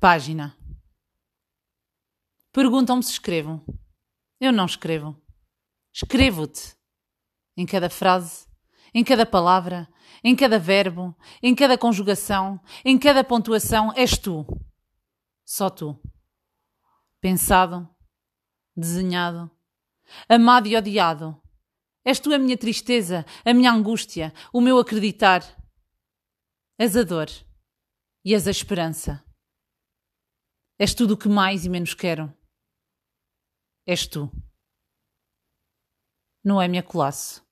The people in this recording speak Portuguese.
Página. Perguntam-me se escrevo. Eu não escrevo. Escrevo-te. Em cada frase, em cada palavra, em cada verbo, em cada conjugação, em cada pontuação, és tu. Só tu. Pensado, desenhado, amado e odiado. És tu a minha tristeza, a minha angústia, o meu acreditar. És a dor e és a esperança. És tudo o que mais e menos quero. És tu. Noémia Colasso